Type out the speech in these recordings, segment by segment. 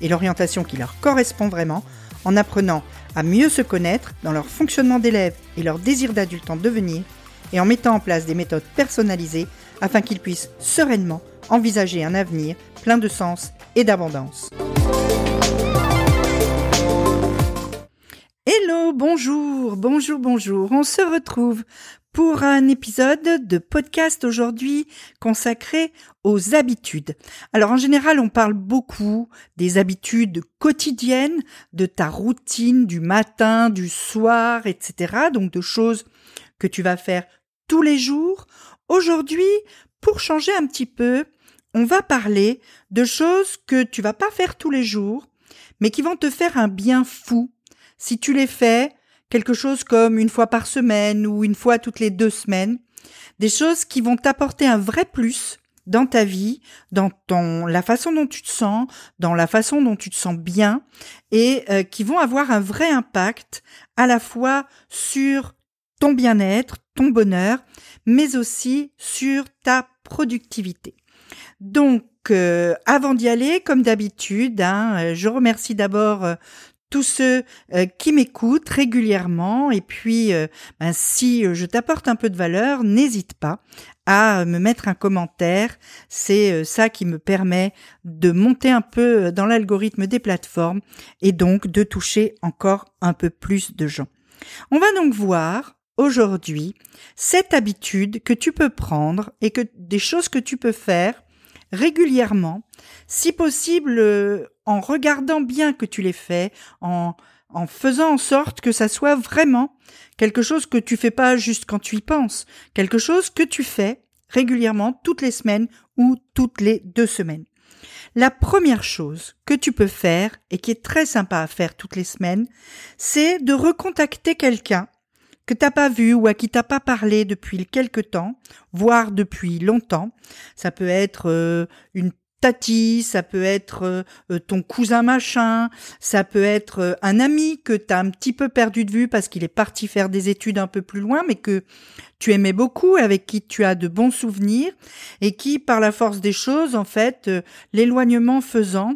et l'orientation qui leur correspond vraiment en apprenant à mieux se connaître dans leur fonctionnement d'élève et leur désir d'adulte en devenir et en mettant en place des méthodes personnalisées afin qu'ils puissent sereinement envisager un avenir plein de sens et d'abondance. Bonjour, bonjour, bonjour. On se retrouve pour un épisode de podcast aujourd'hui consacré aux habitudes. Alors en général, on parle beaucoup des habitudes quotidiennes, de ta routine du matin, du soir, etc. Donc de choses que tu vas faire tous les jours. Aujourd'hui, pour changer un petit peu, on va parler de choses que tu vas pas faire tous les jours, mais qui vont te faire un bien fou si tu les fais quelque chose comme une fois par semaine ou une fois toutes les deux semaines. Des choses qui vont t'apporter un vrai plus dans ta vie, dans la façon dont tu te sens, dans la façon dont tu te sens bien et euh, qui vont avoir un vrai impact à la fois sur ton bien-être, ton bonheur, mais aussi sur ta productivité. Donc, euh, avant d'y aller, comme d'habitude, hein, je remercie d'abord euh, tous ceux qui m'écoutent régulièrement. Et puis, ben, si je t'apporte un peu de valeur, n'hésite pas à me mettre un commentaire. C'est ça qui me permet de monter un peu dans l'algorithme des plateformes et donc de toucher encore un peu plus de gens. On va donc voir aujourd'hui cette habitude que tu peux prendre et que des choses que tu peux faire régulièrement, si possible euh, en regardant bien que tu les fais, en, en faisant en sorte que ça soit vraiment quelque chose que tu fais pas juste quand tu y penses, quelque chose que tu fais régulièrement toutes les semaines ou toutes les deux semaines. La première chose que tu peux faire et qui est très sympa à faire toutes les semaines, c'est de recontacter quelqu'un que t'as pas vu ou à qui t'as pas parlé depuis quelque temps, voire depuis longtemps. Ça peut être euh, une tati, ça peut être euh, ton cousin machin, ça peut être euh, un ami que t'as un petit peu perdu de vue parce qu'il est parti faire des études un peu plus loin, mais que tu aimais beaucoup, avec qui tu as de bons souvenirs, et qui, par la force des choses, en fait, euh, l'éloignement faisant,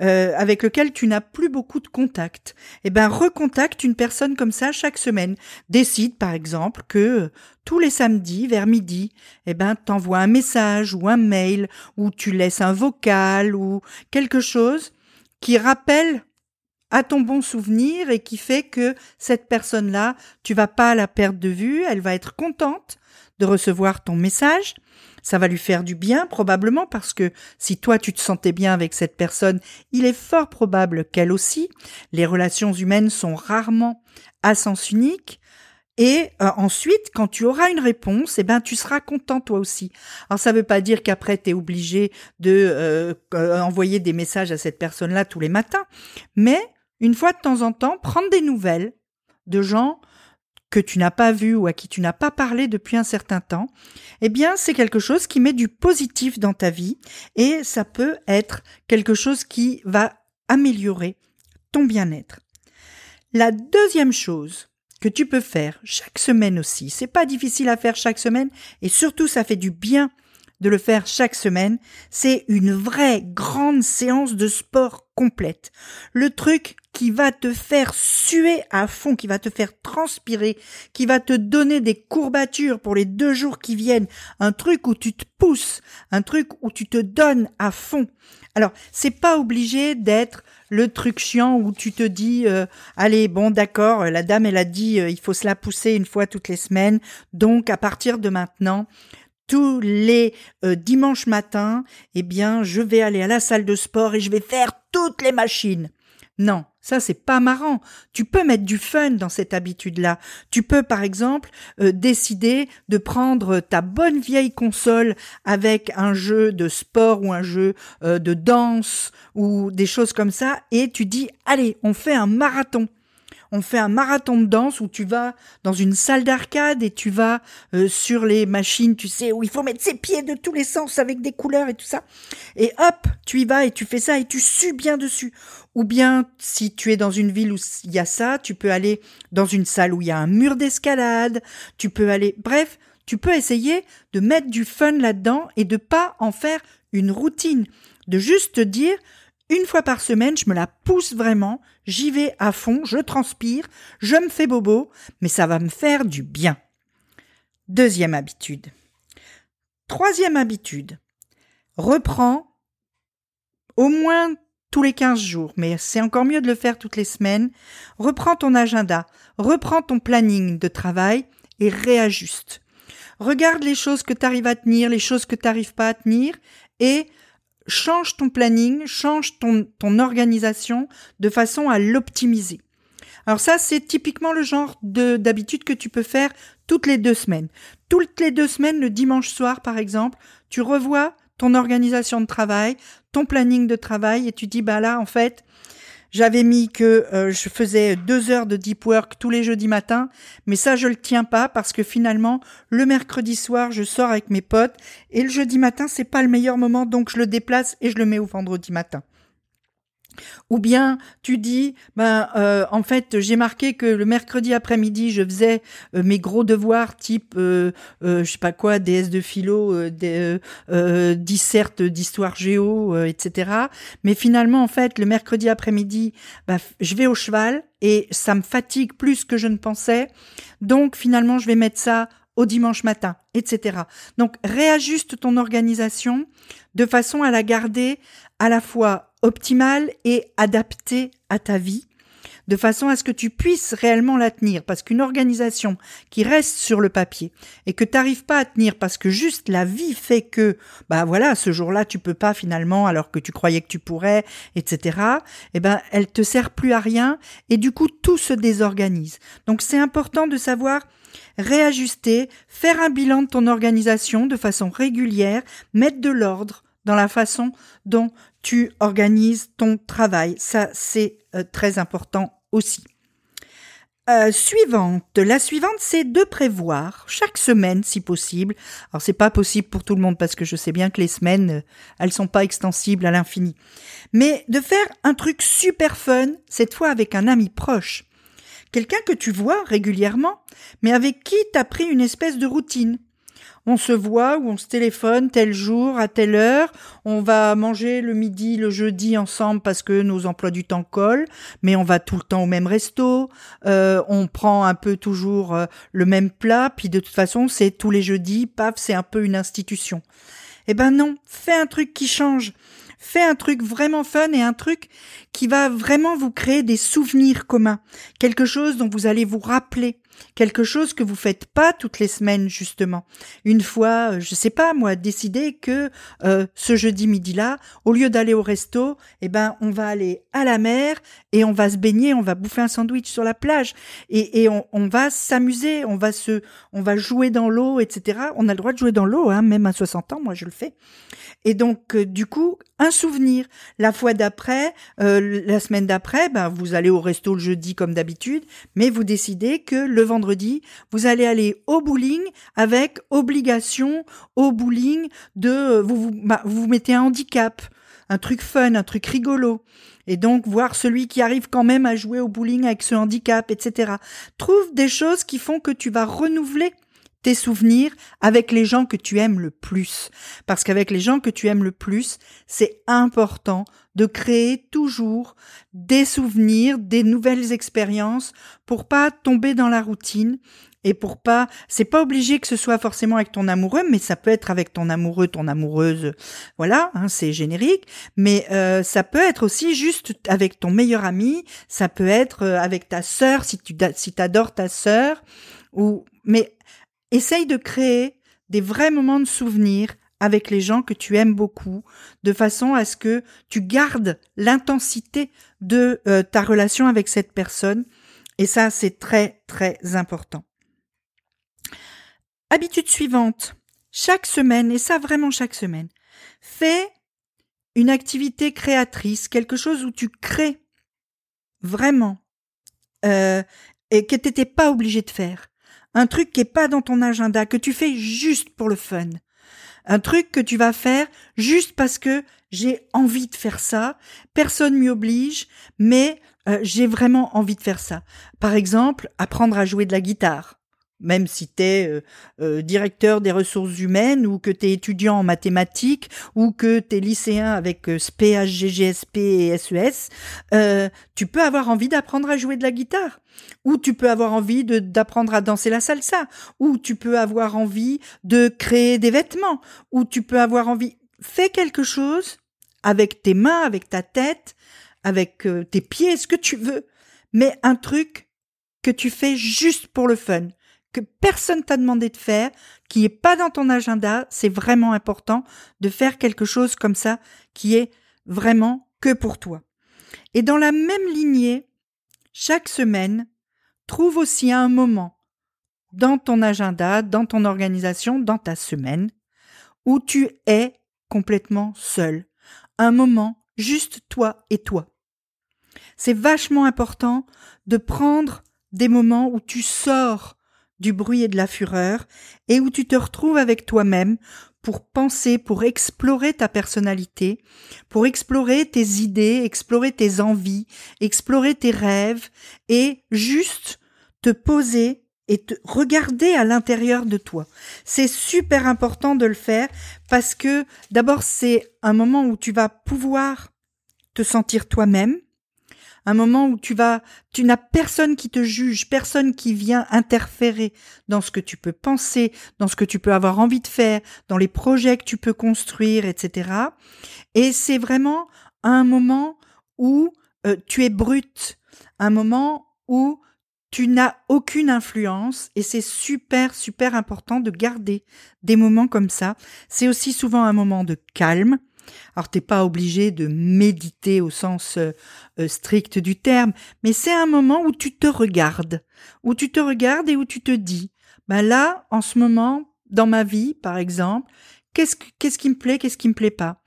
euh, avec lequel tu n'as plus beaucoup de contact, eh ben, recontacte une personne comme ça chaque semaine. Décide, par exemple, que euh, tous les samedis, vers midi, eh ben, t'envoies un message ou un mail, ou tu laisses un vocal, ou quelque chose qui rappelle à ton bon souvenir et qui fait que cette personne-là, tu vas pas la perdre de vue, elle va être contente de recevoir ton message. Ça va lui faire du bien probablement parce que si toi tu te sentais bien avec cette personne, il est fort probable qu'elle aussi. Les relations humaines sont rarement à sens unique. Et euh, ensuite, quand tu auras une réponse, eh ben tu seras content toi aussi. Alors ça ne veut pas dire qu'après tu es obligé de euh, euh, envoyer des messages à cette personne-là tous les matins, mais une fois de temps en temps, prendre des nouvelles de gens que tu n'as pas vus ou à qui tu n'as pas parlé depuis un certain temps, eh bien, c'est quelque chose qui met du positif dans ta vie et ça peut être quelque chose qui va améliorer ton bien-être. La deuxième chose que tu peux faire chaque semaine aussi, c'est pas difficile à faire chaque semaine et surtout ça fait du bien de le faire chaque semaine, c'est une vraie grande séance de sport complète. Le truc qui va te faire suer à fond, qui va te faire transpirer, qui va te donner des courbatures pour les deux jours qui viennent, un truc où tu te pousses, un truc où tu te donnes à fond. Alors, c'est pas obligé d'être le truc chiant où tu te dis euh, allez bon d'accord la dame elle a dit euh, il faut se la pousser une fois toutes les semaines donc à partir de maintenant tous les euh, dimanches matins, eh bien, je vais aller à la salle de sport et je vais faire toutes les machines. Non, ça c'est pas marrant. Tu peux mettre du fun dans cette habitude-là. Tu peux par exemple euh, décider de prendre ta bonne vieille console avec un jeu de sport ou un jeu euh, de danse ou des choses comme ça et tu dis allez, on fait un marathon on fait un marathon de danse où tu vas dans une salle d'arcade et tu vas euh, sur les machines, tu sais, où il faut mettre ses pieds de tous les sens avec des couleurs et tout ça. Et hop, tu y vas et tu fais ça et tu sues bien dessus. Ou bien, si tu es dans une ville où il y a ça, tu peux aller dans une salle où il y a un mur d'escalade, tu peux aller, bref, tu peux essayer de mettre du fun là-dedans et de pas en faire une routine, de juste te dire, une fois par semaine, je me la pousse vraiment, j'y vais à fond, je transpire, je me fais bobo, mais ça va me faire du bien. Deuxième habitude. Troisième habitude. Reprends au moins tous les 15 jours, mais c'est encore mieux de le faire toutes les semaines. Reprends ton agenda, reprends ton planning de travail et réajuste. Regarde les choses que tu arrives à tenir, les choses que tu n'arrives pas à tenir et change ton planning, change ton, organisation de façon à l'optimiser. Alors ça, c'est typiquement le genre de d'habitude que tu peux faire toutes les deux semaines. Toutes les deux semaines, le dimanche soir, par exemple, tu revois ton organisation de travail, ton planning de travail, et tu dis, bah là, en fait, j'avais mis que euh, je faisais deux heures de deep work tous les jeudis matins, mais ça je le tiens pas parce que finalement le mercredi soir je sors avec mes potes et le jeudi matin c'est pas le meilleur moment donc je le déplace et je le mets au vendredi matin. Ou bien tu dis, ben euh, en fait j'ai marqué que le mercredi après-midi je faisais euh, mes gros devoirs type euh, je sais pas quoi DS de philo, des disserte d'histoire géo, etc. Mais finalement en fait le mercredi après-midi, ben, je vais au cheval et ça me fatigue plus que je ne pensais. Donc finalement je vais mettre ça au dimanche matin, etc. Donc réajuste ton organisation de façon à la garder à la fois optimale et adaptée à ta vie, de façon à ce que tu puisses réellement la tenir, parce qu'une organisation qui reste sur le papier et que tu n'arrives pas à tenir parce que juste la vie fait que, bah voilà, ce jour-là tu peux pas finalement alors que tu croyais que tu pourrais, etc. Eh ben, elle te sert plus à rien et du coup tout se désorganise. Donc c'est important de savoir réajuster, faire un bilan de ton organisation de façon régulière, mettre de l'ordre dans la façon dont tu organises ton travail. Ça, c'est euh, très important aussi. Euh, suivante. La suivante, c'est de prévoir chaque semaine, si possible. Alors, c'est pas possible pour tout le monde parce que je sais bien que les semaines, euh, elles sont pas extensibles à l'infini. Mais de faire un truc super fun, cette fois avec un ami proche. Quelqu'un que tu vois régulièrement, mais avec qui t'as pris une espèce de routine on se voit ou on se téléphone tel jour, à telle heure, on va manger le midi, le jeudi ensemble parce que nos emplois du temps collent, mais on va tout le temps au même resto, euh, on prend un peu toujours euh, le même plat, puis de toute façon c'est tous les jeudis, paf, c'est un peu une institution. Eh ben non, fais un truc qui change. Fais un truc vraiment fun et un truc qui va vraiment vous créer des souvenirs communs. Quelque chose dont vous allez vous rappeler. Quelque chose que vous faites pas toutes les semaines, justement. Une fois, euh, je sais pas, moi, décider que euh, ce jeudi midi-là, au lieu d'aller au resto, eh ben, on va aller à la mer et on va se baigner, on va bouffer un sandwich sur la plage et, et on, on, va s'amuser, on va se, on va jouer dans l'eau, etc. On a le droit de jouer dans l'eau, hein, même à 60 ans, moi je le fais. Et donc, euh, du coup, un souvenir. La fois d'après, la semaine d'après, ben, vous allez au resto le jeudi comme d'habitude, mais vous décidez que le vendredi, vous allez aller au bowling avec obligation au bowling de vous vous, bah, vous, mettez un handicap, un truc fun, un truc rigolo. Et donc voir celui qui arrive quand même à jouer au bowling avec ce handicap, etc. Trouve des choses qui font que tu vas renouveler tes souvenirs avec les gens que tu aimes le plus. Parce qu'avec les gens que tu aimes le plus, c'est important de créer toujours des souvenirs, des nouvelles expériences pour pas tomber dans la routine et pour pas c'est pas obligé que ce soit forcément avec ton amoureux mais ça peut être avec ton amoureux ton amoureuse. Voilà hein, c'est générique. Mais euh, ça peut être aussi juste avec ton meilleur ami. Ça peut être euh, avec ta sœur si tu si t'adores ta sœur ou mais essaye de créer des vrais moments de souvenirs avec les gens que tu aimes beaucoup, de façon à ce que tu gardes l'intensité de euh, ta relation avec cette personne. Et ça, c'est très, très important. Habitude suivante. Chaque semaine, et ça vraiment chaque semaine, fais une activité créatrice, quelque chose où tu crées vraiment euh, et que tu n'étais pas obligé de faire. Un truc qui est pas dans ton agenda, que tu fais juste pour le fun. Un truc que tu vas faire juste parce que j'ai envie de faire ça. Personne m'y oblige, mais euh, j'ai vraiment envie de faire ça. Par exemple, apprendre à jouer de la guitare même si tu es euh, euh, directeur des ressources humaines ou que tu étudiant en mathématiques ou que tu lycéen avec euh, et SES, e tu peux avoir envie d'apprendre à jouer de la guitare. Ou tu peux avoir envie d'apprendre à danser la salsa. Ou tu peux avoir envie de créer des vêtements. Ou tu peux avoir envie fais quelque chose avec tes mains, avec ta tête, avec tes pieds, ce que tu veux, mais un truc que tu fais juste pour le fun que personne t'a demandé de faire, qui est pas dans ton agenda, c'est vraiment important de faire quelque chose comme ça qui est vraiment que pour toi. Et dans la même lignée, chaque semaine, trouve aussi un moment dans ton agenda, dans ton organisation, dans ta semaine, où tu es complètement seul. Un moment juste toi et toi. C'est vachement important de prendre des moments où tu sors du bruit et de la fureur, et où tu te retrouves avec toi-même pour penser, pour explorer ta personnalité, pour explorer tes idées, explorer tes envies, explorer tes rêves, et juste te poser et te regarder à l'intérieur de toi. C'est super important de le faire parce que d'abord c'est un moment où tu vas pouvoir te sentir toi-même, un moment où tu vas, tu n'as personne qui te juge, personne qui vient interférer dans ce que tu peux penser, dans ce que tu peux avoir envie de faire, dans les projets que tu peux construire, etc. Et c'est vraiment un moment où euh, tu es brut, un moment où tu n'as aucune influence et c'est super super important de garder des moments comme ça. C'est aussi souvent un moment de calme, alors t'es pas obligé de méditer au sens euh, euh, strict du terme, mais c'est un moment où tu te regardes, où tu te regardes et où tu te dis, ben là, en ce moment, dans ma vie, par exemple, qu'est-ce qu'est-ce qui me plaît, qu'est-ce qui me plaît pas?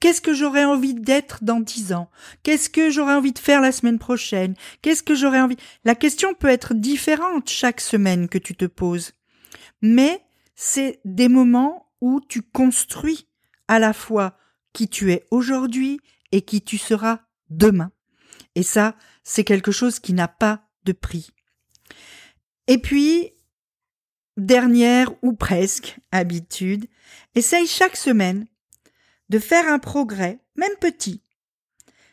Qu'est-ce que j'aurais envie d'être dans dix ans? Qu'est-ce que j'aurais envie de faire la semaine prochaine? Qu'est-ce que j'aurais envie? La question peut être différente chaque semaine que tu te poses. Mais c'est des moments où tu construis à la fois qui tu es aujourd'hui et qui tu seras demain. Et ça, c'est quelque chose qui n'a pas de prix. Et puis, dernière ou presque habitude, essaye chaque semaine de faire un progrès, même petit,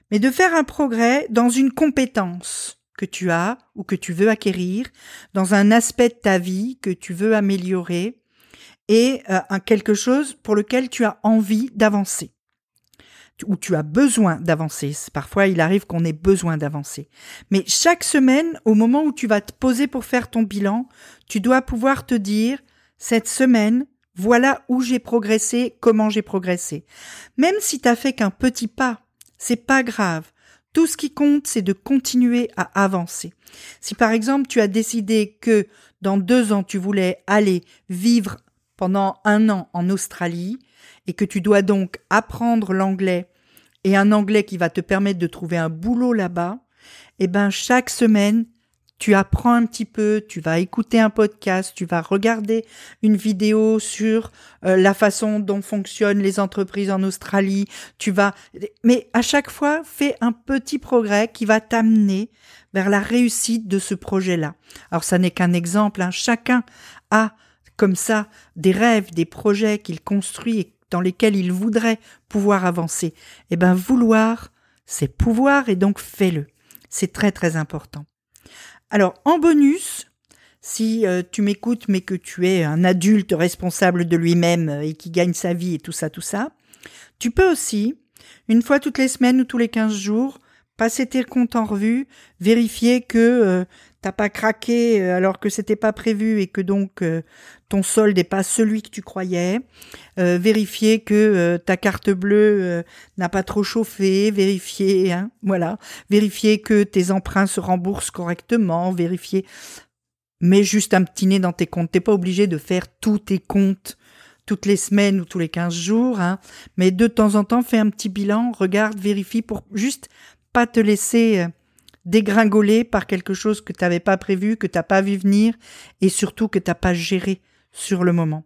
mais de faire un progrès dans une compétence que tu as ou que tu veux acquérir, dans un aspect de ta vie que tu veux améliorer, et euh, quelque chose pour lequel tu as envie d'avancer où tu as besoin d'avancer. Parfois, il arrive qu'on ait besoin d'avancer. Mais chaque semaine, au moment où tu vas te poser pour faire ton bilan, tu dois pouvoir te dire, cette semaine, voilà où j'ai progressé, comment j'ai progressé. Même si t'as fait qu'un petit pas, c'est pas grave. Tout ce qui compte, c'est de continuer à avancer. Si par exemple tu as décidé que dans deux ans tu voulais aller vivre pendant un an en Australie, et que tu dois donc apprendre l'anglais et un anglais qui va te permettre de trouver un boulot là-bas, eh ben chaque semaine, tu apprends un petit peu, tu vas écouter un podcast, tu vas regarder une vidéo sur euh, la façon dont fonctionnent les entreprises en Australie, tu vas mais à chaque fois, fais un petit progrès qui va t'amener vers la réussite de ce projet-là. Alors ça n'est qu'un exemple, hein. chacun a comme ça des rêves, des projets qu'il construit et dans lesquels il voudrait pouvoir avancer. Eh bien, vouloir, c'est pouvoir et donc fais-le. C'est très très important. Alors, en bonus, si euh, tu m'écoutes mais que tu es un adulte responsable de lui-même et qui gagne sa vie et tout ça, tout ça, tu peux aussi, une fois toutes les semaines ou tous les 15 jours, passer tes comptes en revue, vérifier que euh, t'as pas craqué euh, alors que c'était pas prévu et que donc euh, ton solde n'est pas celui que tu croyais, vérifier que ta carte bleue n'a pas trop chauffé, vérifier, hein, voilà, vérifier que tes emprunts se remboursent correctement, vérifier, mets juste un petit nez dans tes comptes. T'es pas obligé de faire tous tes comptes toutes les semaines ou tous les 15 jours, hein, mais de temps en temps, fais un petit bilan, regarde, vérifie pour juste te laisser euh, dégringoler par quelque chose que tu n'avais pas prévu, que tu n'as pas vu venir et surtout que tu n'as pas géré sur le moment.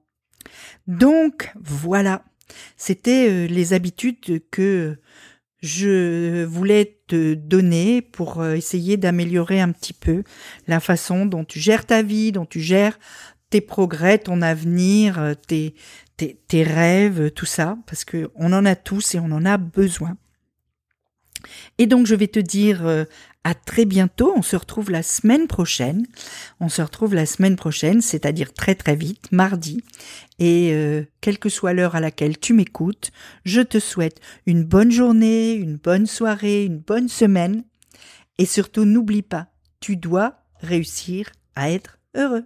Donc voilà, c'était euh, les habitudes que je voulais te donner pour euh, essayer d'améliorer un petit peu la façon dont tu gères ta vie, dont tu gères tes progrès, ton avenir, tes, tes, tes rêves, tout ça, parce que on en a tous et on en a besoin. Et donc je vais te dire euh, à très bientôt, on se retrouve la semaine prochaine. On se retrouve la semaine prochaine, c'est-à-dire très très vite, mardi. Et euh, quelle que soit l'heure à laquelle tu m'écoutes, je te souhaite une bonne journée, une bonne soirée, une bonne semaine. Et surtout n'oublie pas, tu dois réussir à être heureux.